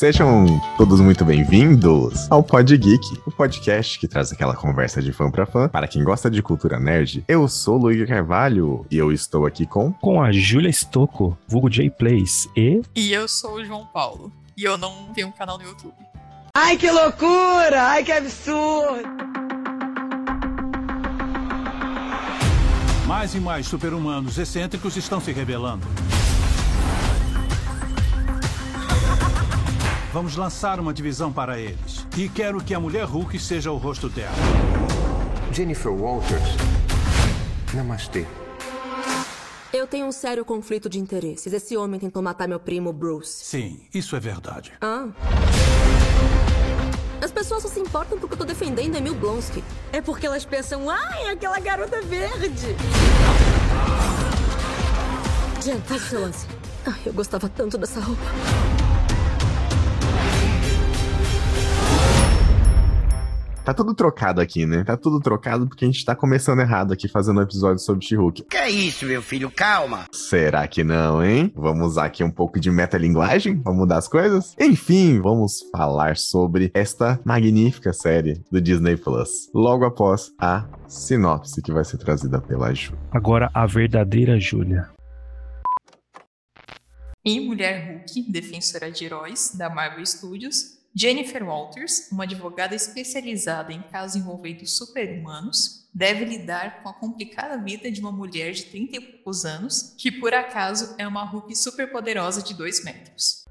Sejam todos muito bem-vindos ao Pod Geek, o podcast que traz aquela conversa de fã pra fã. Para quem gosta de cultura nerd, eu sou o Luiz Carvalho e eu estou aqui com. Com a Júlia Stocco, vulgo J Plays e. E eu sou o João Paulo. E eu não tenho um canal no YouTube. Ai, que loucura! Ai, que absurdo! Mais e mais super-humanos excêntricos estão se revelando. Vamos lançar uma divisão para eles. E quero que a mulher Hulk seja o rosto dela. Jennifer Walters. Namastê. Eu tenho um sério conflito de interesses. Esse homem tentou matar meu primo Bruce. Sim, isso é verdade. Ah. As pessoas só se importam porque eu tô defendendo Emil Blonsky. É porque elas pensam, ai, aquela garota verde. Jen, faz o seu lance. Ai, eu gostava tanto dessa roupa. Tá tudo trocado aqui, né? Tá tudo trocado porque a gente tá começando errado aqui fazendo um episódio sobre She-Hulk. Que é isso, meu filho? Calma. Será que não, hein? Vamos usar aqui um pouco de metalinguagem pra mudar as coisas? Enfim, vamos falar sobre esta magnífica série do Disney Plus. Logo após a sinopse que vai ser trazida pela Ju. Agora a verdadeira Júlia. E Mulher Hulk, defensora de heróis da Marvel Studios, Jennifer Walters, uma advogada especializada em casos envolvendo super-humanos, deve lidar com a complicada vida de uma mulher de 30 e poucos anos, que por acaso é uma Hulk superpoderosa de 2 metros.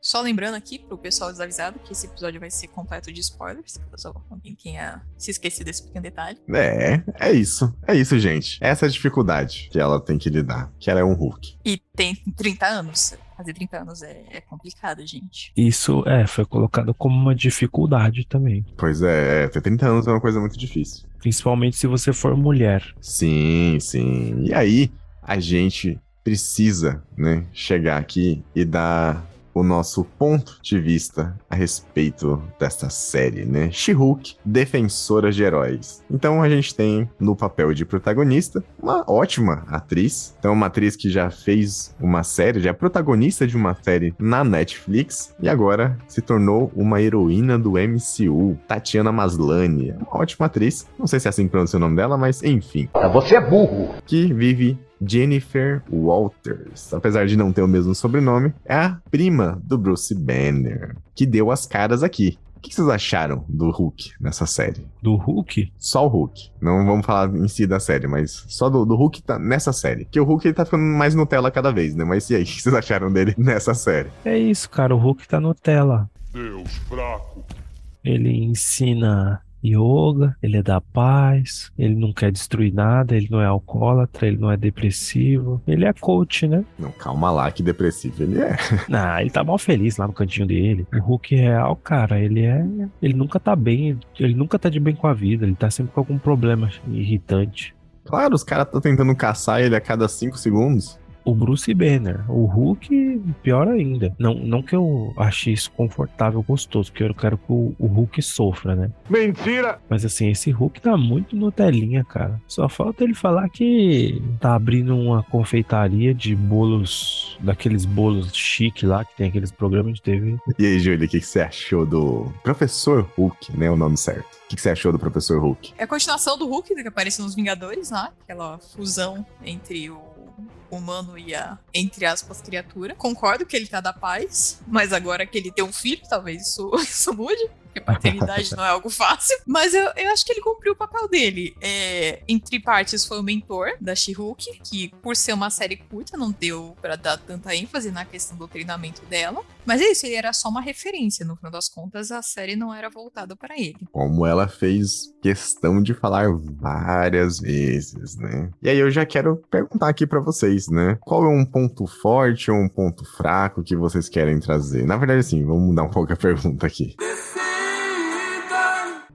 Só lembrando aqui pro pessoal desavisado que esse episódio vai ser completo de spoilers, caso alguém tenha se esquecido desse pequeno detalhe. É, é isso. É isso, gente. Essa é a dificuldade que ela tem que lidar, que ela é um Hulk. E tem 30 anos. Fazer 30 anos é, é complicado, gente. Isso é, foi colocado como uma dificuldade também. Pois é, é, ter 30 anos é uma coisa muito difícil. Principalmente se você for mulher. Sim, sim. E aí, a gente precisa, né, chegar aqui e dar o nosso ponto de vista a respeito desta série, né? She-Hulk, defensora de heróis. Então a gente tem no papel de protagonista uma ótima atriz. Então uma atriz que já fez uma série, já é protagonista de uma série na Netflix e agora se tornou uma heroína do MCU, Tatiana Maslany. Uma ótima atriz. Não sei se é assim que pronuncia o nome dela, mas enfim. Você é burro. Que vive Jennifer Walters, apesar de não ter o mesmo sobrenome, é a prima do Bruce Banner, que deu as caras aqui. O que vocês acharam do Hulk nessa série? Do Hulk? Só o Hulk. Não vamos falar em si da série, mas só do, do Hulk tá nessa série. Que o Hulk ele tá ficando mais Nutella cada vez, né? Mas e aí, o que vocês acharam dele nessa série? É isso, cara. O Hulk tá Nutella. Deus fraco. Ele ensina yoga, ele é da paz, ele não quer destruir nada, ele não é alcoólatra, ele não é depressivo, ele é coach, né? Não, calma lá, que depressivo ele é. Não, ele tá mal feliz lá no cantinho dele. O Hulk real, cara, ele é. Ele nunca tá bem, ele nunca tá de bem com a vida, ele tá sempre com algum problema irritante. Claro, os caras estão tentando caçar ele a cada cinco segundos o Bruce Banner. O Hulk, pior ainda. Não, não que eu ache isso confortável, gostoso, porque eu quero que o, o, Hulk sofra, né? Mentira! Mas assim, esse Hulk tá muito no telinha, cara. Só falta ele falar que tá abrindo uma confeitaria de bolos, daqueles bolos chique lá, que tem aqueles programas de TV. E aí, Júlia, o que, que você achou do Professor Hulk, né? O nome certo. O que, que você achou do Professor Hulk? É a continuação do Hulk, que aparece nos Vingadores lá, aquela fusão entre o humano e a, entre aspas, criatura. Concordo que ele tá da paz, mas agora que ele tem um filho, talvez isso, isso mude porque paternidade não é algo fácil. Mas eu, eu acho que ele cumpriu o papel dele. É, entre partes, foi o mentor da She-Hulk, que por ser uma série curta, não deu para dar tanta ênfase na questão do treinamento dela. Mas é isso, ele era só uma referência. No final das contas, a série não era voltada para ele. Como ela fez questão de falar várias vezes, né? E aí eu já quero perguntar aqui para vocês, né? Qual é um ponto forte ou um ponto fraco que vocês querem trazer? Na verdade, assim, vamos mudar um pouco a pergunta aqui.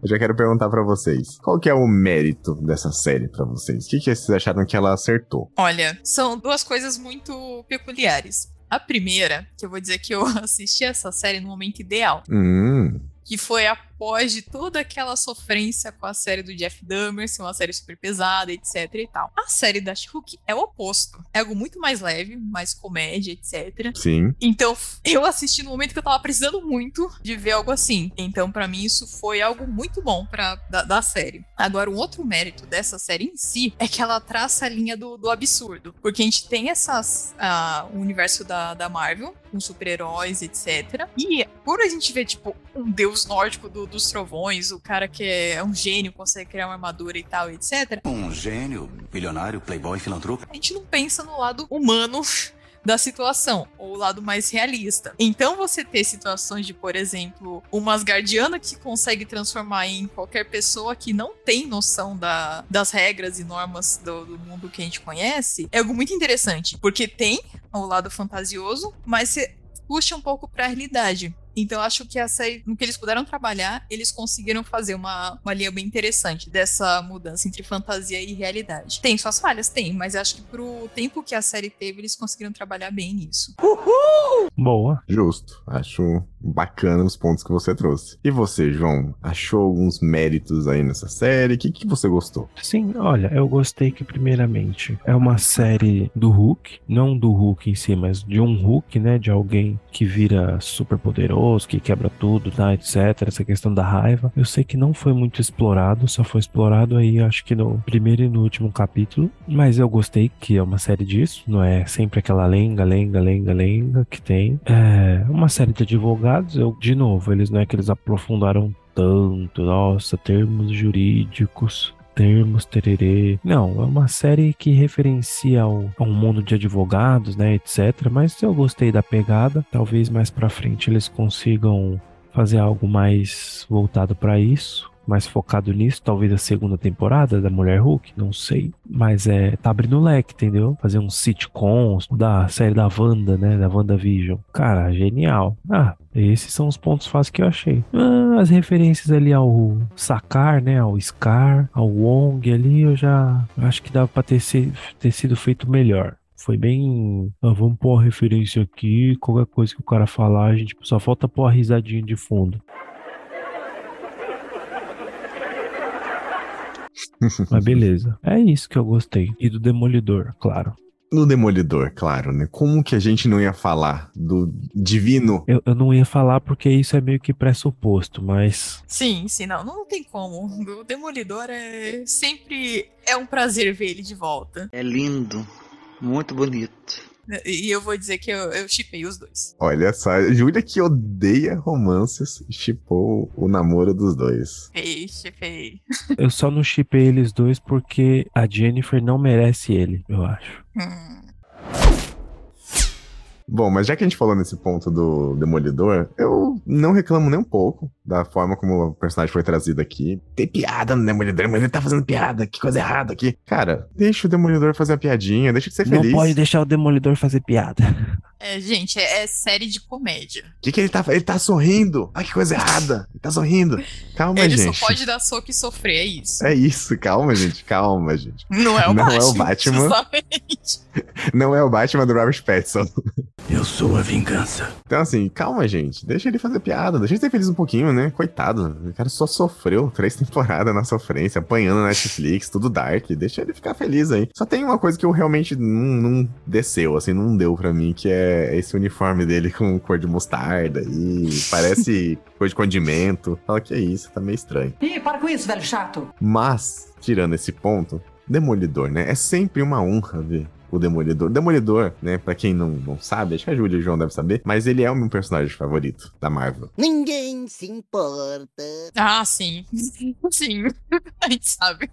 Eu já quero perguntar para vocês, qual que é o mérito dessa série para vocês? O que, que vocês acharam que ela acertou? Olha, são duas coisas muito peculiares. A primeira, que eu vou dizer que eu assisti essa série no momento ideal. Hum. Que foi a após de toda aquela sofrência com a série do Jeff Dahmer, ser uma série super pesada, etc e tal. A série da She-Hulk é o oposto. É algo muito mais leve, mais comédia, etc. Sim. Então, eu assisti no momento que eu tava precisando muito de ver algo assim. Então, para mim, isso foi algo muito bom pra, da, da, série. Agora, um outro mérito dessa série em si é que ela traça a linha do, do absurdo. Porque a gente tem essas. Uh, o universo da, da Marvel, com super-heróis, etc. E por a gente ver, tipo, um deus nórdico do, dos trovões, o cara que é um gênio, consegue criar uma armadura e tal, etc. Um gênio, bilionário, playboy, filantropo. A gente não pensa no lado humano da situação, ou o lado mais realista. Então você ter situações de, por exemplo, uma Asgardiana que consegue transformar em qualquer pessoa que não tem noção da, das regras e normas do, do mundo que a gente conhece, é algo muito interessante, porque tem o lado fantasioso, mas você puxa um pouco para a realidade. Então, acho que essa, no que eles puderam trabalhar, eles conseguiram fazer uma, uma linha bem interessante dessa mudança entre fantasia e realidade. Tem suas falhas? Tem, mas acho que pro tempo que a série teve, eles conseguiram trabalhar bem nisso. Uhul! Boa. Justo. Acho bacana os pontos que você trouxe. E você, João, achou alguns méritos aí nessa série? O que, que você gostou? Sim, olha, eu gostei que, primeiramente, é uma série do Hulk, não do Hulk em si, mas de um Hulk, né? De alguém que vira super poderoso que quebra tudo, tá, etc. Essa questão da raiva. Eu sei que não foi muito explorado, só foi explorado aí, acho que no primeiro e no último capítulo. Mas eu gostei que é uma série disso, não é sempre aquela lenga, lenga, lenga, lenga que tem. É uma série de advogados, eu, de novo, eles não é que eles aprofundaram tanto, nossa, termos jurídicos termos, tererê. Não, é uma série que referencia ao, a um mundo de advogados, né, etc. Mas eu gostei da pegada. Talvez mais pra frente eles consigam fazer algo mais voltado para isso mais focado nisso, talvez a segunda temporada da Mulher Hulk, não sei. Mas é, tá abrindo o leque, entendeu? Fazer um sitcom da série da Wanda, né? Da WandaVision. Cara, genial. Ah, esses são os pontos fáceis que eu achei. Ah, as referências ali ao Sakar, né? Ao Scar, ao Wong ali, eu já acho que dava pra ter, ser, ter sido feito melhor foi bem. Ah, vamos pôr a referência aqui. Qualquer coisa que o cara falar, a gente só falta pôr a risadinha de fundo. Mas beleza. É isso que eu gostei. E do Demolidor, claro. No Demolidor, claro, né? Como que a gente não ia falar do divino? Eu, eu não ia falar porque isso é meio que pressuposto, mas. Sim, sim, não, não tem como. O Demolidor é sempre. É um prazer ver ele de volta. É lindo, muito bonito. E eu vou dizer que eu, chipei os dois. Olha só, Júlia que odeia romances, chipou o namoro dos dois. Ei, chipei. Eu só não chipei eles dois porque a Jennifer não merece ele, eu acho. Hum. Bom, mas já que a gente falou nesse ponto do Demolidor, eu não reclamo nem um pouco da forma como o personagem foi trazido aqui. Tem piada no Demolidor, mas ele tá fazendo piada, que coisa errada aqui. Cara, deixa o Demolidor fazer a piadinha, deixa de ser feliz. Não pode deixar o Demolidor fazer piada. É, gente, é, é série de comédia. O que, que ele tá Ele tá sorrindo. Ai, que coisa errada. Ele tá sorrindo. Calma, ele gente. Ele só pode dar soco e sofrer, é isso. É isso, calma, gente. Calma, gente. Não é o Não Batman. é o Batman. Justamente. Não é o Batman do Robert Pattinson. Eu sou a vingança. Então, assim, calma, gente. Deixa ele fazer piada. Deixa ele ser feliz um pouquinho, né? Coitado. O cara só sofreu três temporadas na sofrência, apanhando na Netflix, tudo dark. Deixa ele ficar feliz aí. Só tem uma coisa que eu realmente não, não desceu, assim, não deu pra mim, que é esse uniforme dele com cor de mostarda e parece cor de condimento. Fala que é isso, tá meio estranho. Ih, para com isso, velho chato. Mas, tirando esse ponto, Demolidor, né? É sempre uma honra ver o Demolidor. Demolidor, né? Pra quem não, não sabe, acho que a Júlia e o João devem saber, mas ele é o meu personagem favorito da Marvel. Ninguém se importa. Ah, sim. Sim. A gente sabe.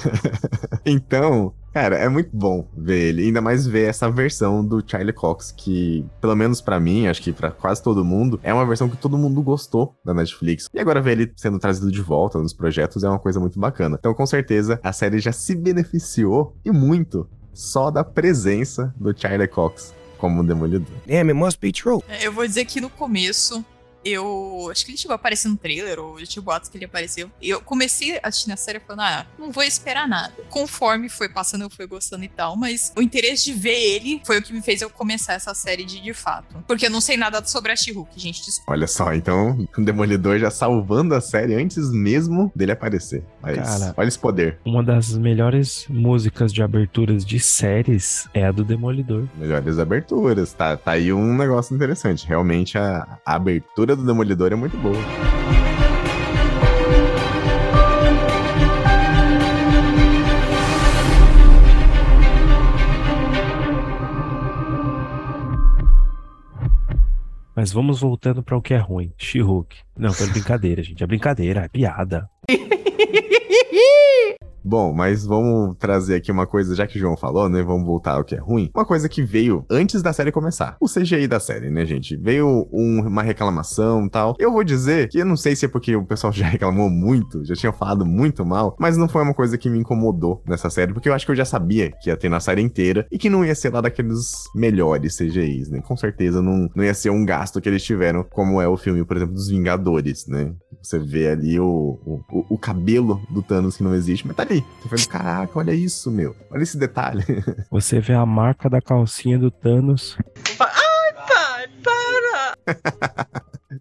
então, Cara, é muito bom ver ele, ainda mais ver essa versão do Charlie Cox, que, pelo menos para mim, acho que para quase todo mundo, é uma versão que todo mundo gostou da Netflix. E agora ver ele sendo trazido de volta nos projetos é uma coisa muito bacana. Então, com certeza, a série já se beneficiou e muito só da presença do Charlie Cox como Demolidor. Damn, it must be true. Eu vou dizer que no começo eu acho que ele chegou a aparecer no trailer, ou eu tinha boatos que ele apareceu. Eu comecei a assistir a série falando, ah, não vou esperar nada. Conforme foi passando, eu fui gostando e tal, mas o interesse de ver ele foi o que me fez eu começar essa série de de fato. Porque eu não sei nada sobre a She-Hulk, gente. Desculpa. Olha só, então o Demolidor já salvando a série antes mesmo dele aparecer. Mas, Cara, olha esse poder. Uma das melhores músicas de aberturas de séries é a do Demolidor. Melhores aberturas. Tá, tá aí um negócio interessante. Realmente a, a abertura do Demolidor é muito boa. Mas vamos voltando para o que é ruim. She-Hulk. Não, foi brincadeira, gente. É brincadeira, é piada. Bom, mas vamos trazer aqui uma coisa, já que o João falou, né? Vamos voltar ao que é ruim. Uma coisa que veio antes da série começar. O CGI da série, né, gente? Veio um- uma reclamação e tal. Eu vou dizer que eu não sei se é porque o pessoal já reclamou muito, já tinha falado muito mal, mas não foi uma coisa que me incomodou nessa série, porque eu acho que eu já sabia que ia ter na série inteira e que não ia ser lá daqueles melhores CGIs, né? Com certeza não, não ia ser um gasto que eles tiveram, como é o filme, por exemplo, dos Vingadores, né? Você vê ali o, o, o- cabelo do Thanos que não existe, mas tá ali. Você fala, caraca, olha isso, meu. Olha esse detalhe. Você vê a marca da calcinha do Thanos. Ai, pai, para!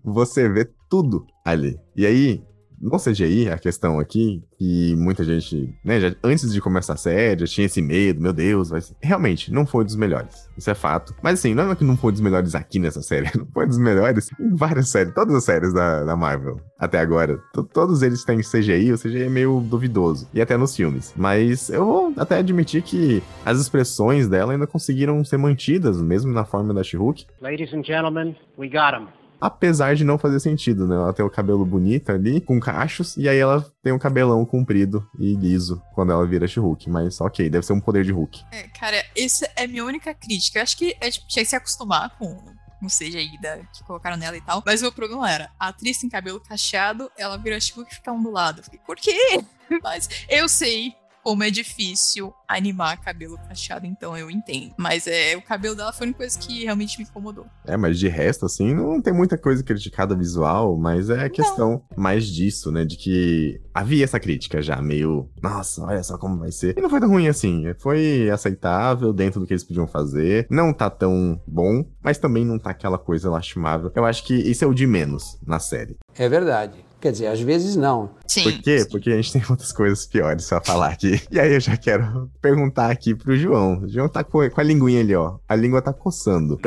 Você vê tudo ali. E aí, no CGI, a questão aqui, que muita gente, né, já, antes de começar a série, já tinha esse medo, meu Deus, ser... Realmente, não foi dos melhores. Isso é fato. Mas assim, não é que não foi dos melhores aqui nessa série, não foi dos melhores em várias séries, todas as séries da, da Marvel, até agora. To- todos eles têm CGI, o CGI é meio duvidoso. E até nos filmes. Mas eu vou até admitir que as expressões dela ainda conseguiram ser mantidas, mesmo na forma da She-Hulk. Ladies and gentlemen, we got him. Apesar de não fazer sentido, né? Ela tem o cabelo bonito ali, com cachos, e aí ela tem um cabelão comprido e liso quando ela vira She-Hulk. Mas ok, deve ser um poder de Hulk. É, cara, essa é minha única crítica. Eu acho que a gente tinha que se acostumar com o CGI da, que colocaram nela e tal. Mas o meu problema era, a atriz tem cabelo cacheado, ela vira She-Hulk e fica ondulado. Eu fiquei, por quê? Mas eu sei como é difícil animar cabelo cacheado, então eu entendo. Mas é, o cabelo dela foi uma coisa que realmente me incomodou. É, mas de resto, assim, não tem muita coisa criticada visual, mas é questão mais disso, né? De que havia essa crítica já, meio, nossa, olha só como vai ser. E não foi tão ruim assim, foi aceitável dentro do que eles podiam fazer. Não tá tão bom, mas também não tá aquela coisa lastimável. Eu acho que isso é o de menos na série. É verdade. Quer dizer, às vezes não. Sim. Por quê? Porque a gente tem outras coisas piores pra falar aqui. E aí eu já quero perguntar aqui pro João. O João tá com, com a linguinha ali, ó. A língua tá coçando.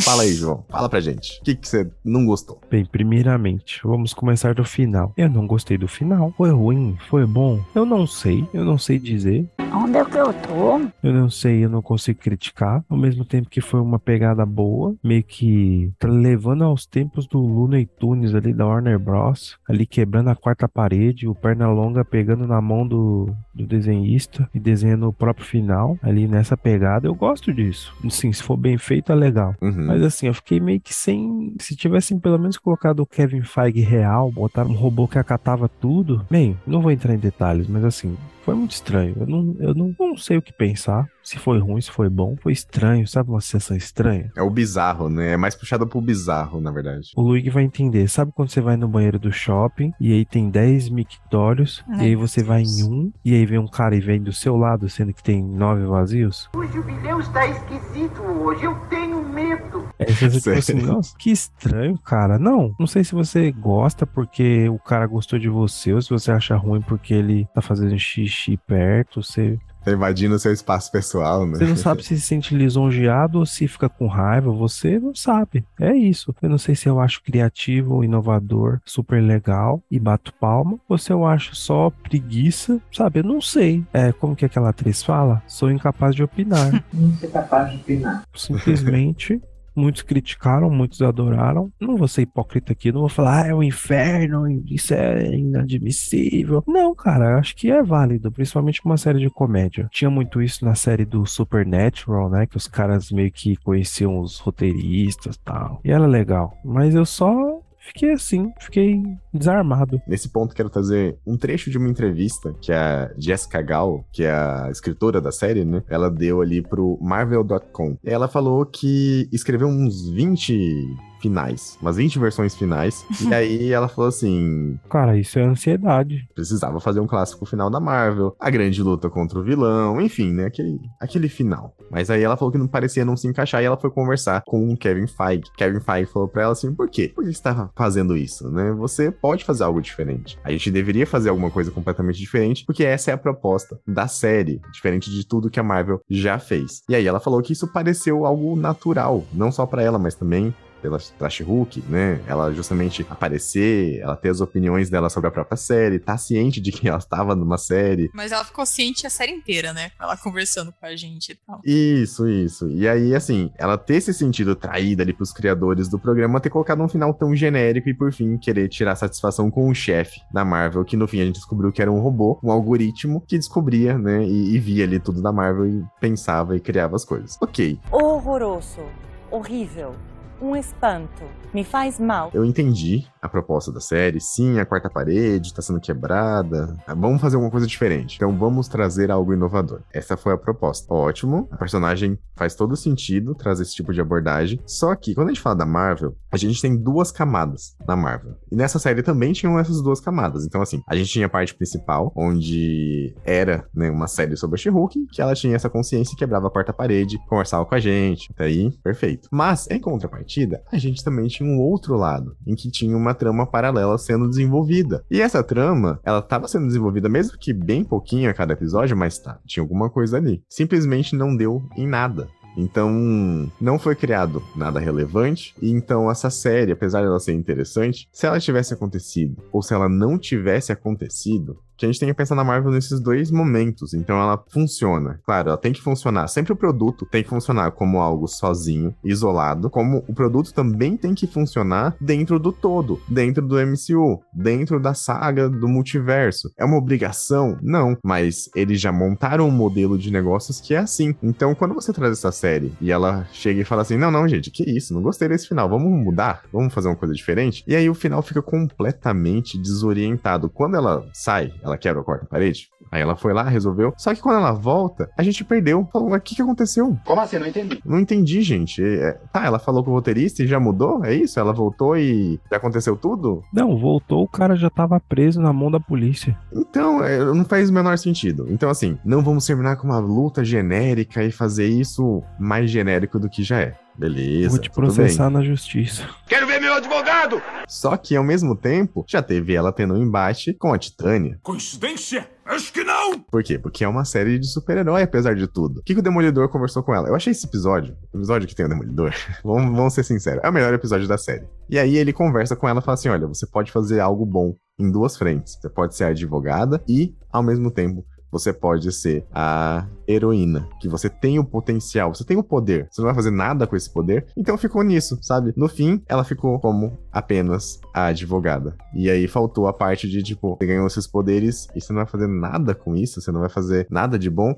Fala aí, João. Fala pra gente. O que que você não gostou? Bem, primeiramente, vamos começar do final. Eu não gostei do final. Foi ruim? Foi bom? Eu não sei. Eu não sei dizer. Onde é que eu tô? Eu não sei, eu não consigo criticar. Ao mesmo tempo que foi uma pegada boa, meio que tá levando aos tempos do Looney Tunes ali da Warner Bros. Ali quebrando a quarta parede, o Pernalonga pegando na mão do, do desenhista e desenhando o próprio final. Ali nessa pegada, eu gosto disso. Sim, se for bem feito, é legal. Uhum. Mas assim, eu fiquei meio que sem. Se tivessem pelo menos colocado o Kevin Feige real, botar um robô que acatava tudo. Bem, não vou entrar em detalhes, mas assim, foi muito estranho. Eu não, eu não, não sei o que pensar. Se foi ruim, se foi bom. Foi estranho, sabe? Uma sensação estranha. É o bizarro, né? É mais puxado pro bizarro, na verdade. O Luigi vai entender. Sabe quando você vai no banheiro do shopping e aí tem 10 mictórios e aí você vai em um e aí vem um cara e vem do seu lado, sendo que tem nove vazios? O jubileu está esquisito hoje. Eu tenho medo. É, você fica tipo assim, nossa, que estranho, cara. Não, não sei se você gosta porque o cara gostou de você ou se você acha ruim porque ele tá fazendo xixi perto. Você, Tá invadindo o seu espaço pessoal, né? você não sabe se se sente lisonjeado ou se fica com raiva. Você não sabe. É isso. Eu não sei se eu acho criativo, inovador, super legal e bato palma ou se eu acho só preguiça, sabe? Eu não sei. É, como que aquela atriz fala? Sou incapaz de opinar. Não ser capaz de opinar. Simplesmente. Muitos criticaram, muitos adoraram. Não vou ser hipócrita aqui, não vou falar, ah, é o inferno, isso é inadmissível. Não, cara, acho que é válido, principalmente uma série de comédia. Tinha muito isso na série do Supernatural, né? Que os caras meio que conheciam os roteiristas e tal. E era legal. Mas eu só fiquei assim, fiquei desarmado. Nesse ponto, quero trazer um trecho de uma entrevista que a Jessica Gal, que é a escritora da série, né? Ela deu ali pro Marvel.com. Ela falou que escreveu uns 20 finais, umas 20 versões finais. e aí ela falou assim: Cara, isso é ansiedade. Precisava fazer um clássico final da Marvel, a grande luta contra o vilão, enfim, né? Aquele, aquele final. Mas aí ela falou que não parecia não se encaixar e ela foi conversar com o Kevin Feige. Kevin Feige falou pra ela assim: por quê? Por que você tá fazendo isso, né? Você pode fazer algo diferente. A gente deveria fazer alguma coisa completamente diferente, porque essa é a proposta da série, diferente de tudo que a Marvel já fez. E aí ela falou que isso pareceu algo natural, não só para ela, mas também pela Trash Hulk, né? Ela justamente aparecer, ela ter as opiniões dela sobre a própria série, tá ciente de que ela estava numa série. Mas ela ficou ciente a série inteira, né? Ela conversando com a gente e tal. Isso, isso. E aí, assim, ela ter esse sentido traída ali pros criadores do programa, ter colocado um final tão genérico e, por fim, querer tirar satisfação com o chefe da Marvel, que no fim a gente descobriu que era um robô, um algoritmo que descobria, né? E, e via ali tudo da Marvel e pensava e criava as coisas. Ok. Horroroso. Horrível um espanto. Me faz mal. Eu entendi a proposta da série. Sim, a quarta parede tá sendo quebrada. Ah, vamos fazer alguma coisa diferente. Então vamos trazer algo inovador. Essa foi a proposta. Ótimo. A personagem faz todo sentido trazer esse tipo de abordagem. Só que quando a gente fala da Marvel, a gente tem duas camadas na Marvel. E nessa série também tinham essas duas camadas. Então, assim, a gente tinha a parte principal, onde era né, uma série sobre a She-Hulk, que ela tinha essa consciência e quebrava a quarta parede, conversava com a gente. Até aí, perfeito. Mas, em contrapartida, a gente também tinha um outro lado, em que tinha uma trama paralela sendo desenvolvida. E essa trama, ela estava sendo desenvolvida, mesmo que bem pouquinho a cada episódio, mas tá, tinha alguma coisa ali. Simplesmente não deu em nada. Então, não foi criado nada relevante. E então, essa série, apesar de ela ser interessante, se ela tivesse acontecido ou se ela não tivesse acontecido, a gente tem que pensar na Marvel nesses dois momentos. Então ela funciona. Claro, ela tem que funcionar. Sempre o produto tem que funcionar como algo sozinho, isolado, como o produto também tem que funcionar dentro do todo, dentro do MCU, dentro da saga do multiverso. É uma obrigação? Não, mas eles já montaram um modelo de negócios que é assim. Então, quando você traz essa série e ela chega e fala assim: "Não, não, gente, que isso? Não gostei desse final. Vamos mudar? Vamos fazer uma coisa diferente?" E aí o final fica completamente desorientado. Quando ela sai, ela quebra a quarta parede. Aí ela foi lá, resolveu. Só que quando ela volta, a gente perdeu. Falou, o que, que aconteceu? Como assim? Não entendi. Não entendi, gente. É, tá, ela falou com o roteirista e já mudou? É isso? Ela voltou e já aconteceu tudo? Não, voltou, o cara já tava preso na mão da polícia. Então, é, não faz o menor sentido. Então, assim, não vamos terminar com uma luta genérica e fazer isso mais genérico do que já é. Beleza. Vou te processar na justiça. Quero ver meu advogado! Só que, ao mesmo tempo, já teve ela tendo um embate com a Titânia. Coincidência? Acho que não! Por quê? Porque é uma série de super-herói, apesar de tudo. O que, que o Demolidor conversou com ela? Eu achei esse episódio, o episódio que tem o Demolidor, vamos, vamos ser sinceros, é o melhor episódio da série. E aí ele conversa com ela e fala assim: olha, você pode fazer algo bom em duas frentes. Você pode ser advogada e, ao mesmo tempo, você pode ser a heroína, que você tem o potencial, você tem o poder, você não vai fazer nada com esse poder, então ficou nisso, sabe? No fim, ela ficou como apenas a advogada. E aí faltou a parte de, tipo, você ganhou esses poderes e você não vai fazer nada com isso, você não vai fazer nada de bom.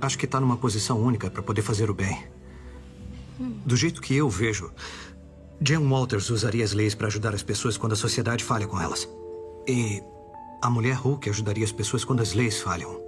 Acho que tá numa posição única para poder fazer o bem. Do jeito que eu vejo, Jan Walters usaria as leis para ajudar as pessoas quando a sociedade falha com elas. E a mulher Hulk ajudaria as pessoas quando as leis falham.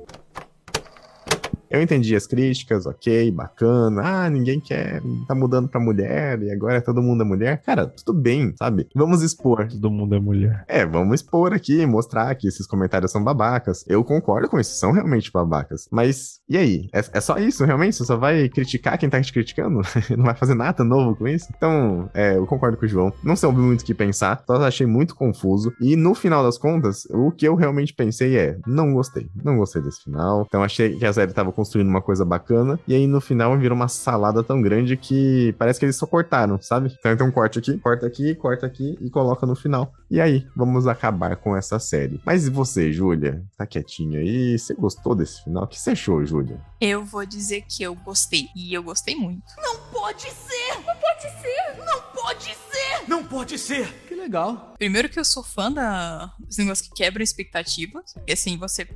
Eu entendi as críticas, ok, bacana. Ah, ninguém quer, tá mudando pra mulher e agora todo mundo é mulher. Cara, tudo bem, sabe? Vamos expor. Todo mundo é mulher. É, vamos expor aqui, mostrar que esses comentários são babacas. Eu concordo com isso, são realmente babacas. Mas e aí? É, é só isso, realmente? Você só vai criticar quem tá te criticando? Não vai fazer nada novo com isso? Então, é, eu concordo com o João. Não soube muito o que pensar, só achei muito confuso. E no final das contas, o que eu realmente pensei é: não gostei. Não gostei desse final. Então achei que a série tava construindo uma coisa bacana, e aí no final virou uma salada tão grande que parece que eles só cortaram, sabe? Então tem um corte aqui, corta aqui, corta aqui e coloca no final. E aí, vamos acabar com essa série. Mas e você, Júlia? Tá quietinha aí? Você gostou desse final? O que você achou, Júlia? Eu vou dizer que eu gostei. E eu gostei muito. Não pode ser! Não pode ser! Não pode ser! Não pode ser! Que legal. Primeiro que eu sou fã da... dos negócios que quebram expectativas. E assim, você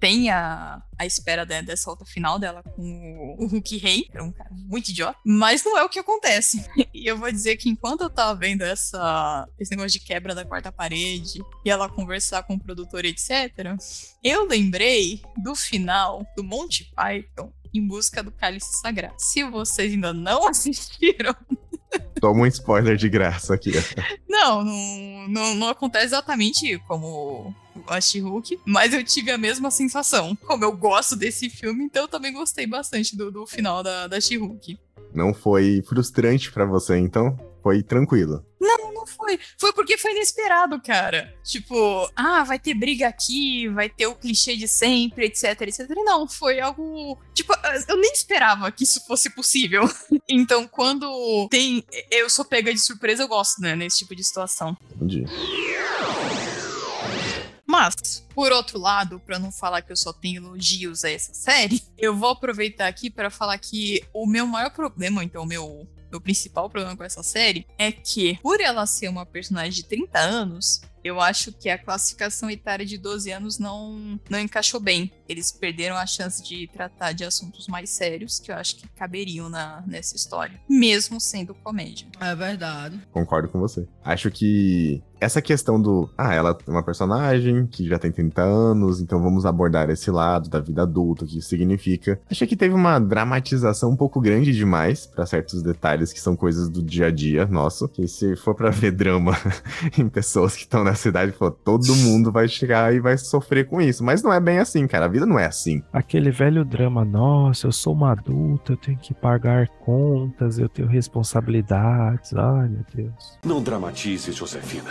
tem a, a espera de, dessa outra final dela com o, o Hulk Rei, que é um cara muito idiota, mas não é o que acontece. E eu vou dizer que enquanto eu tava vendo essa, esse negócio de quebra da quarta parede e ela conversar com o produtor, etc., eu lembrei do final do Monty Python em busca do cálice sagrado. Se vocês ainda não assistiram, Toma um spoiler de graça aqui. Não, não, não, não acontece exatamente como a She-Hulk, mas eu tive a mesma sensação. Como eu gosto desse filme, então eu também gostei bastante do, do final da, da She-Hulk. Não foi frustrante para você, então? Foi tranquilo. Não, não foi. Foi porque foi inesperado, cara. Tipo, ah, vai ter briga aqui, vai ter o clichê de sempre, etc, etc. Não, foi algo. Tipo, eu nem esperava que isso fosse possível. Então, quando tem. Eu sou pega de surpresa, eu gosto, né, nesse tipo de situação. Entendi. Mas, por outro lado, para não falar que eu só tenho elogios a essa série, eu vou aproveitar aqui para falar que o meu maior problema, então, o meu meu principal problema com essa série é que, por ela ser uma personagem de 30 anos, eu acho que a classificação etária de 12 anos não, não encaixou bem. Eles perderam a chance de tratar de assuntos mais sérios que eu acho que caberiam na, nessa história, mesmo sendo comédia. É verdade. Concordo com você. Acho que essa questão do. Ah, ela é uma personagem que já tem 30 anos, então vamos abordar esse lado da vida adulta, o que isso significa. Achei que teve uma dramatização um pouco grande demais para certos detalhes que são coisas do dia a dia nosso. Que se for para ver drama em pessoas que estão na cidade, pô, todo mundo vai chegar e vai sofrer com isso. Mas não é bem assim, cara. A vida não é assim. Aquele velho drama, nossa, eu sou uma adulta, eu tenho que pagar contas, eu tenho responsabilidades. Ai, meu Deus. Não dramatize, Josefina.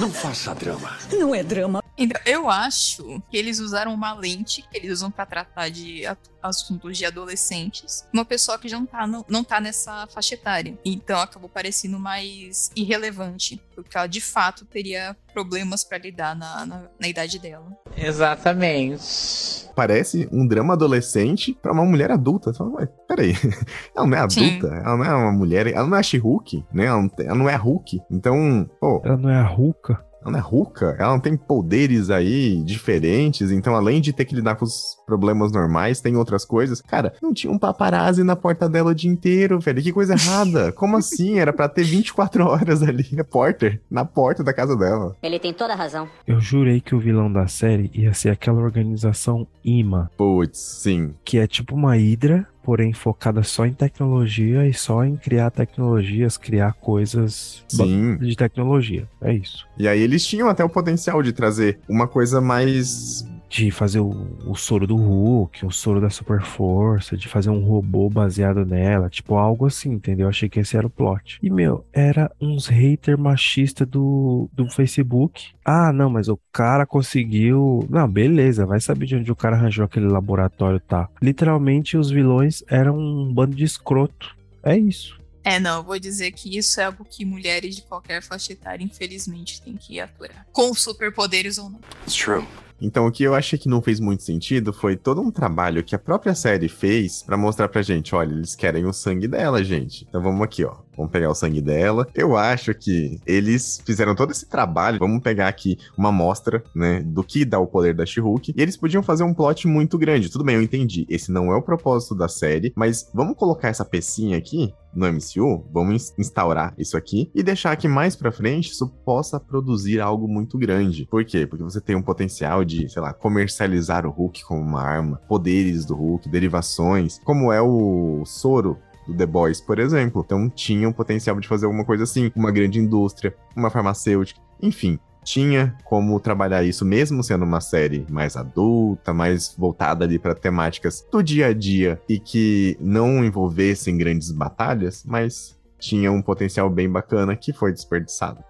Não faça drama. Não é drama. Então, eu acho que eles usaram uma lente que eles usam para tratar de assuntos de adolescentes, uma pessoa que já não tá, no, não tá nessa faixa etária. Então acabou parecendo mais irrelevante, porque ela de fato teria problemas para lidar na, na, na, idade dela. Exatamente. Parece um drama adolescente para uma mulher adulta. Você fala, peraí, ela não é adulta, Sim. ela não é uma mulher, ela não é She-Hulk, né? Ela não, ela não é Hulk. Então, pô. Ela não é a Hulka. Ela não é Ruka, ela não tem poderes aí diferentes, então além de ter que lidar com os problemas normais, tem outras coisas. Cara, não tinha um paparazzi na porta dela o dia inteiro, velho. Que coisa errada. Como assim? Era para ter 24 horas ali, repórter, na porta da casa dela. Ele tem toda a razão. Eu jurei que o vilão da série ia ser aquela organização IMA. Putz, sim. Que é tipo uma hidra, porém focada só em tecnologia e só em criar tecnologias, criar coisas Sim. de tecnologia. É isso. E aí eles tinham até o potencial de trazer uma coisa mais de fazer o, o, soro do Hulk, o soro da Super Força, de fazer um robô baseado nela, tipo algo assim, entendeu? Achei que esse era o plot. E, meu, era uns hater machista do, do Facebook. Ah, não, mas o cara conseguiu. Não, beleza, vai saber de onde o cara arranjou aquele laboratório, tá? Literalmente, os vilões eram um bando de escroto. É isso. É, não, eu vou dizer que isso é algo que mulheres de qualquer faixa etária, infelizmente, têm que aturar. Com superpoderes ou não. It's true. Então, o que eu achei que não fez muito sentido foi todo um trabalho que a própria série fez para mostrar pra gente: olha, eles querem o sangue dela, gente. Então vamos aqui, ó. Vamos pegar o sangue dela. Eu acho que eles fizeram todo esse trabalho. Vamos pegar aqui uma amostra, né, do que dá o poder da She-Hulk. E eles podiam fazer um plot muito grande. Tudo bem, eu entendi. Esse não é o propósito da série, mas vamos colocar essa pecinha aqui no MCU, vamos instaurar isso aqui e deixar que mais para frente isso possa produzir algo muito grande. Por quê? Porque você tem um potencial de, sei lá, comercializar o Hulk como uma arma, poderes do Hulk, derivações, como é o soro do The Boys, por exemplo. Então tinha o potencial de fazer alguma coisa assim, uma grande indústria, uma farmacêutica, enfim. Tinha como trabalhar isso mesmo sendo uma série mais adulta, mais voltada ali para temáticas do dia a dia e que não envolvessem grandes batalhas, mas tinha um potencial bem bacana que foi desperdiçado.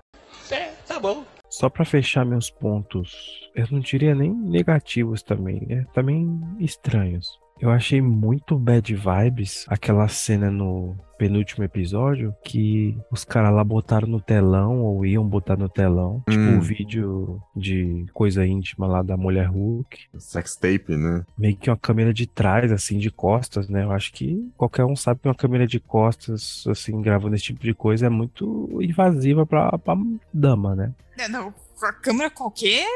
É, tá bom. Só para fechar meus pontos, eu não diria nem negativos também, é também estranhos. Eu achei muito bad vibes aquela cena no penúltimo episódio que os caras lá botaram no telão ou iam botar no telão, tipo, hum. tipo o vídeo de coisa íntima lá da mulher Hulk. Sex tape, né? Meio que uma câmera de trás, assim, de costas, né? Eu acho que qualquer um sabe que uma câmera de costas, assim, gravando esse tipo de coisa é muito invasiva pra, pra dama, né? É, não, a câmera qualquer.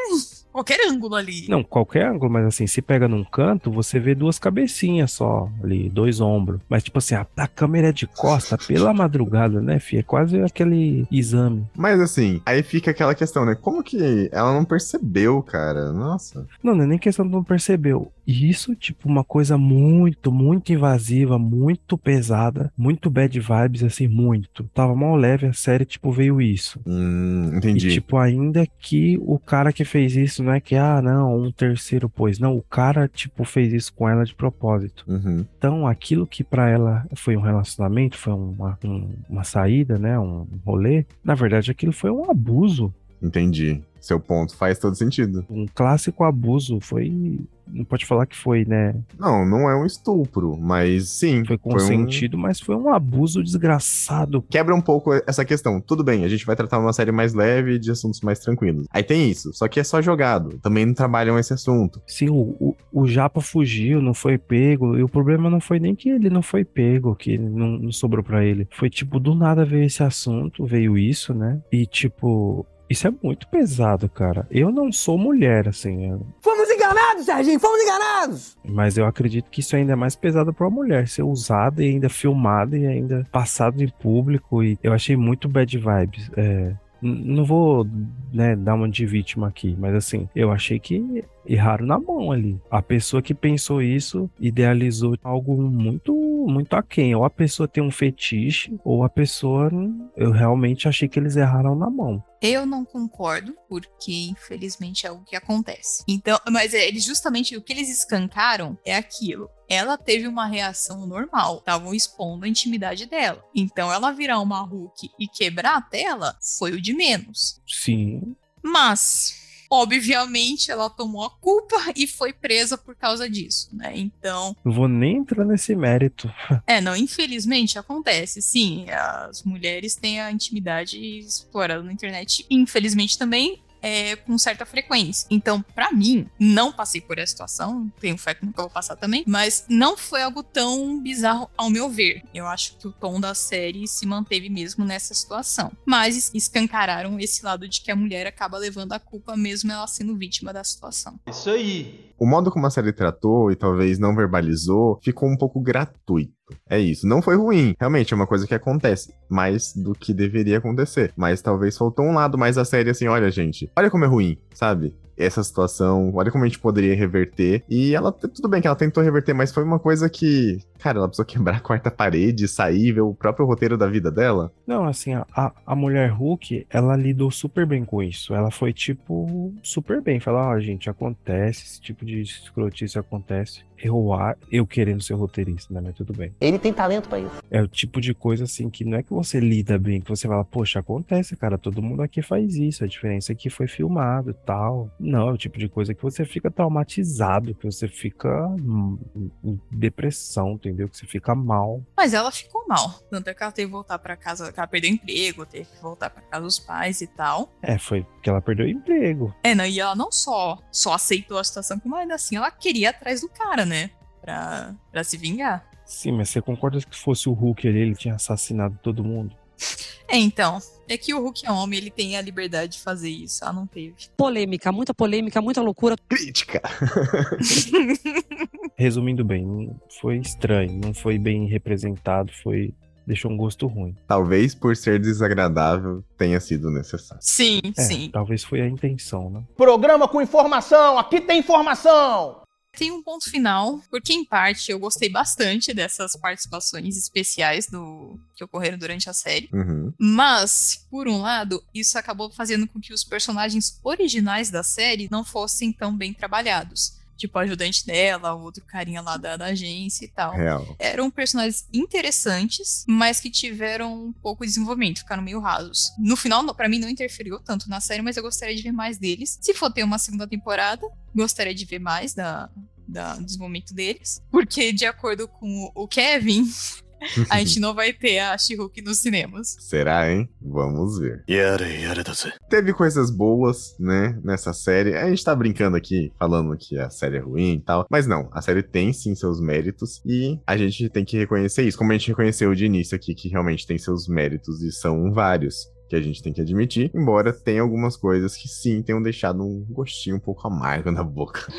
Qualquer ângulo ali. Não, qualquer ângulo, mas assim, se pega num canto, você vê duas cabecinhas só ali, dois ombros. Mas tipo assim, a, a câmera é de costa pela madrugada, né, filha? É quase aquele exame. Mas assim, aí fica aquela questão, né? Como que ela não percebeu, cara? Nossa. Não, não é nem questão de não percebeu. Isso, tipo, uma coisa muito, muito invasiva, muito pesada, muito bad vibes, assim, muito. Tava mal leve a série, tipo, veio isso. Hum, entendi. E, tipo, ainda que o cara que fez isso não é que, ah, não, um terceiro pois. Não, o cara, tipo, fez isso com ela de propósito. Uhum. Então, aquilo que para ela foi um relacionamento, foi uma, um, uma saída, né, um rolê, na verdade, aquilo foi um abuso. Entendi. Seu ponto faz todo sentido. Um clássico abuso foi não pode falar que foi, né? Não, não é um estupro, mas sim. Foi consentido, foi um... mas foi um abuso desgraçado. Quebra um pouco essa questão. Tudo bem, a gente vai tratar uma série mais leve de assuntos mais tranquilos. Aí tem isso, só que é só jogado. Também não trabalham esse assunto. Sim, o, o, o Japa fugiu, não foi pego. E o problema não foi nem que ele não foi pego, que não, não sobrou para ele. Foi tipo, do nada veio esse assunto, veio isso, né? E tipo, isso é muito pesado, cara. Eu não sou mulher, assim. Eu... Fomos enganados, Serginho, fomos enganados! Mas eu acredito que isso ainda é mais pesado pra uma mulher, ser usada e ainda filmada e ainda passado em público. E eu achei muito bad vibes. É... Não vou né, dar uma de vítima aqui, mas assim, eu achei que erraram na mão ali. A pessoa que pensou isso idealizou algo muito, muito aquém. Ou a pessoa tem um fetiche, ou a pessoa. Eu realmente achei que eles erraram na mão. Eu não concordo, porque infelizmente é o que acontece. Então, mas é, eles justamente o que eles escancaram é aquilo. Ela teve uma reação normal, estavam expondo a intimidade dela. Então, ela virar uma Hulk e quebrar a tela foi o de menos. Sim. Mas obviamente ela tomou a culpa e foi presa por causa disso, né? Então. Não vou nem entrar nesse mérito. É, não, infelizmente acontece. Sim, as mulheres têm a intimidade explorada na internet. Infelizmente também é, com certa frequência. Então, para mim, não passei por essa situação, tenho fé que nunca vou passar também, mas não foi algo tão bizarro ao meu ver. Eu acho que o tom da série se manteve mesmo nessa situação. Mas escancararam esse lado de que a mulher acaba levando a culpa mesmo ela sendo vítima da situação. Isso aí. O modo como a série tratou e talvez não verbalizou ficou um pouco gratuito. É isso. Não foi ruim. Realmente é uma coisa que acontece mais do que deveria acontecer. Mas talvez faltou um lado mais da série assim: olha, gente, olha como é ruim, sabe? essa situação, olha como a gente poderia reverter. E ela, tudo bem que ela tentou reverter, mas foi uma coisa que, cara, ela precisou quebrar a quarta parede, sair, ver o próprio roteiro da vida dela. Não, assim, a, a mulher Hulk, ela lidou super bem com isso. Ela foi, tipo, super bem. Falar, ó, oh, gente, acontece, esse tipo de escrotice acontece. Eu, eu querendo ser roteirista, né? Mas tudo bem. Ele tem talento para isso. É o tipo de coisa, assim, que não é que você lida bem, que você fala, poxa, acontece, cara, todo mundo aqui faz isso. A diferença é que foi filmado e tal. Não, é o tipo de coisa que você fica traumatizado, que você fica em depressão, entendeu? Que você fica mal. Mas ela ficou mal. Tanto é que ela teve que voltar para casa, que ela perdeu emprego, teve que voltar para casa dos pais e tal. É, foi que ela perdeu emprego. É, não, e ela não só, só aceitou a situação, como ainda assim ela queria ir atrás do cara, né? Pra, pra se vingar. Sim, mas você concorda que se fosse o Hulk ali, ele tinha assassinado todo mundo? É, então. É que o Hulk é homem, ele tem a liberdade de fazer isso. Ah, não teve. Polêmica, muita polêmica, muita loucura. Crítica. Resumindo bem, foi estranho, não foi bem representado, foi deixou um gosto ruim. Talvez por ser desagradável tenha sido necessário. Sim, é, sim. Talvez foi a intenção, né? Programa com informação, aqui tem informação tem um ponto final, porque em parte eu gostei bastante dessas participações especiais do que ocorreram durante a série. Uhum. Mas, por um lado, isso acabou fazendo com que os personagens originais da série não fossem tão bem trabalhados tipo o ajudante dela, o outro carinha lá da, da agência e tal. Real. Eram personagens interessantes, mas que tiveram um pouco de desenvolvimento, ficaram meio rasos. No final, para mim, não interferiu tanto na série, mas eu gostaria de ver mais deles. Se for ter uma segunda temporada, gostaria de ver mais da, da, do desenvolvimento deles. Porque, de acordo com o Kevin, a gente não vai ter a She-Hulk nos cinemas. Será, hein? Vamos ver. Teve coisas boas, né, nessa série. A gente tá brincando aqui, falando que a série é ruim e tal. Mas não, a série tem sim seus méritos e a gente tem que reconhecer isso. Como a gente reconheceu de início aqui, que realmente tem seus méritos e são vários. que a gente tem que admitir, embora tenha algumas coisas que sim tenham deixado um gostinho um pouco amargo na boca.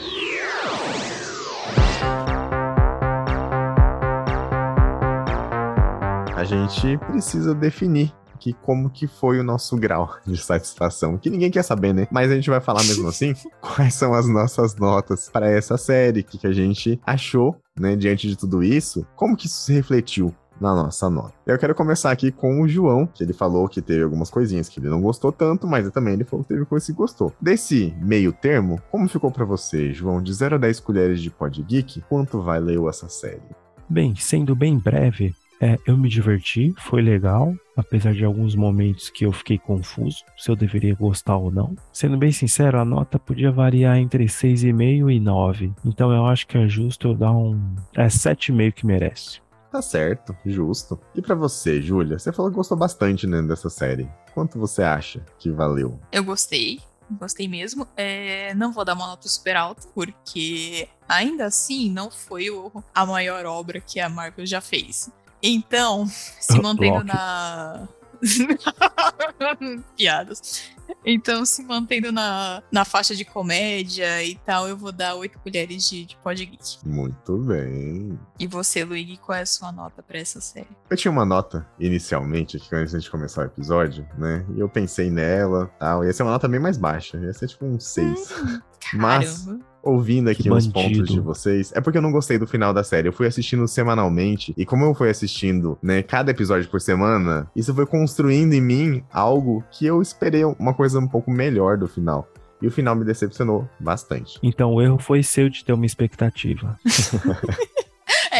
A gente precisa definir que como que foi o nosso grau de satisfação, que ninguém quer saber, né? Mas a gente vai falar mesmo assim, quais são as nossas notas para essa série, o que, que a gente achou, né, diante de tudo isso, como que isso se refletiu na nossa nota. Eu quero começar aqui com o João, que ele falou que teve algumas coisinhas que ele não gostou tanto, mas também ele falou que teve coisas que gostou. Desse meio termo, como ficou para você, João? De 0 a 10 colheres de Pod Geek, quanto valeu essa série? Bem, sendo bem breve, é, eu me diverti, foi legal, apesar de alguns momentos que eu fiquei confuso se eu deveria gostar ou não. Sendo bem sincero, a nota podia variar entre 6,5 e 9. Então eu acho que é justo eu dar um. É 7,5 que merece. Tá certo, justo. E para você, Júlia? Você falou que gostou bastante né, dessa série. Quanto você acha que valeu? Eu gostei. Gostei mesmo. É, não vou dar uma nota super alta, porque ainda assim não foi o, a maior obra que a Marvel já fez. Então, se mantendo na. Piadas. Então, se mantendo na, na faixa de comédia e tal, eu vou dar oito colheres de, de Pod Geek. Muito bem. E você, Luigi, qual é a sua nota para essa série? Eu tinha uma nota inicialmente, aqui antes de a gente começar o episódio, né? E eu pensei nela tal. Ia ser uma nota bem mais baixa. Ia ser tipo um 6. Hum, Mas ouvindo aqui os pontos de vocês, é porque eu não gostei do final da série. Eu fui assistindo semanalmente, e como eu fui assistindo, né, cada episódio por semana, isso foi construindo em mim algo que eu esperei uma coisa um pouco melhor do final. E o final me decepcionou bastante. Então o erro foi seu de ter uma expectativa.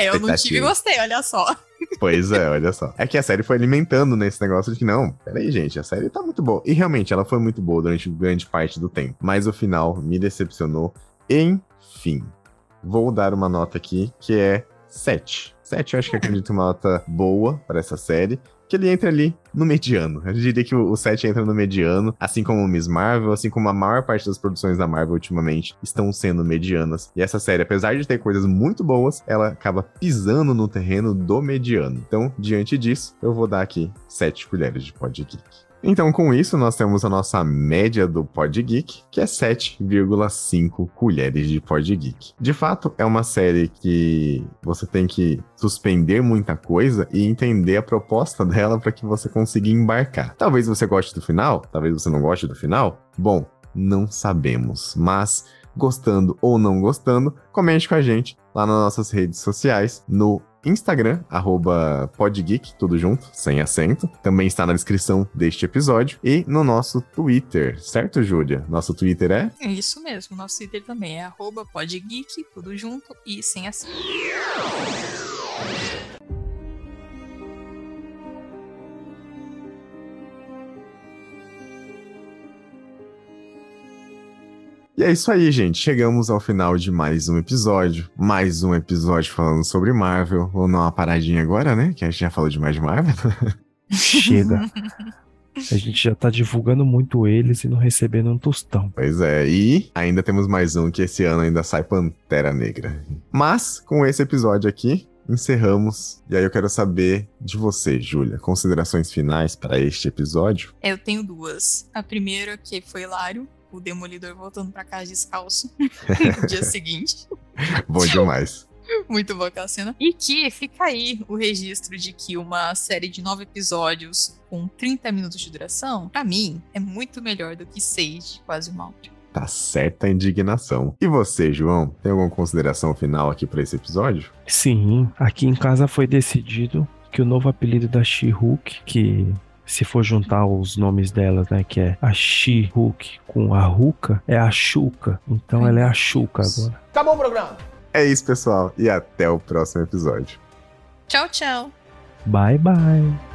é, eu não tive e gostei, olha só. Pois é, olha só. É que a série foi alimentando nesse negócio de que, não, peraí, gente, a série tá muito boa. E realmente, ela foi muito boa durante grande parte do tempo. Mas o final me decepcionou enfim, vou dar uma nota aqui que é 7. 7 eu acho que acredito uma nota boa para essa série. Que ele entra ali no mediano. Eu diria que o 7 entra no mediano, assim como o Miss Marvel, assim como a maior parte das produções da Marvel ultimamente estão sendo medianas. E essa série, apesar de ter coisas muito boas, ela acaba pisando no terreno do mediano. Então, diante disso, eu vou dar aqui 7 colheres de Pod Geek. Então, com isso, nós temos a nossa média do Pod Geek, que é 7,5 colheres de Pod Geek. De fato, é uma série que você tem que suspender muita coisa e entender a proposta dela para que você consiga embarcar. Talvez você goste do final, talvez você não goste do final. Bom, não sabemos, mas gostando ou não gostando, comente com a gente lá nas nossas redes sociais, no Instagram, arroba podgeek, tudo junto, sem acento. Também está na descrição deste episódio. E no nosso Twitter, certo, Júlia? Nosso Twitter é? É isso mesmo, nosso Twitter também é arroba podgeek, tudo junto e sem acento. E é isso aí, gente. Chegamos ao final de mais um episódio. Mais um episódio falando sobre Marvel. Vou dar uma paradinha agora, né? Que a gente já falou demais de Marvel. Chega. A gente já tá divulgando muito eles e não recebendo um tostão. Pois é, e ainda temos mais um que esse ano ainda sai Pantera Negra. Mas, com esse episódio aqui, encerramos. E aí eu quero saber de você, Júlia, considerações finais para este episódio? Eu tenho duas. A primeira que foi hilário, o Demolidor voltando pra casa descalço no dia seguinte. Bom demais. Muito boa aquela cena. E que fica aí o registro de que uma série de nove episódios com 30 minutos de duração, para mim, é muito melhor do que seis de quase uma hora. Tá certa a indignação. E você, João, tem alguma consideração final aqui para esse episódio? Sim, aqui em casa foi decidido que o novo apelido da She-Hulk, que se for juntar os nomes delas, né, que é a She-Hulk com a Ruka, é a Chuca. Então ela é a Chuca agora. Acabou o programa. É isso, pessoal, e até o próximo episódio. Tchau, tchau. Bye, bye.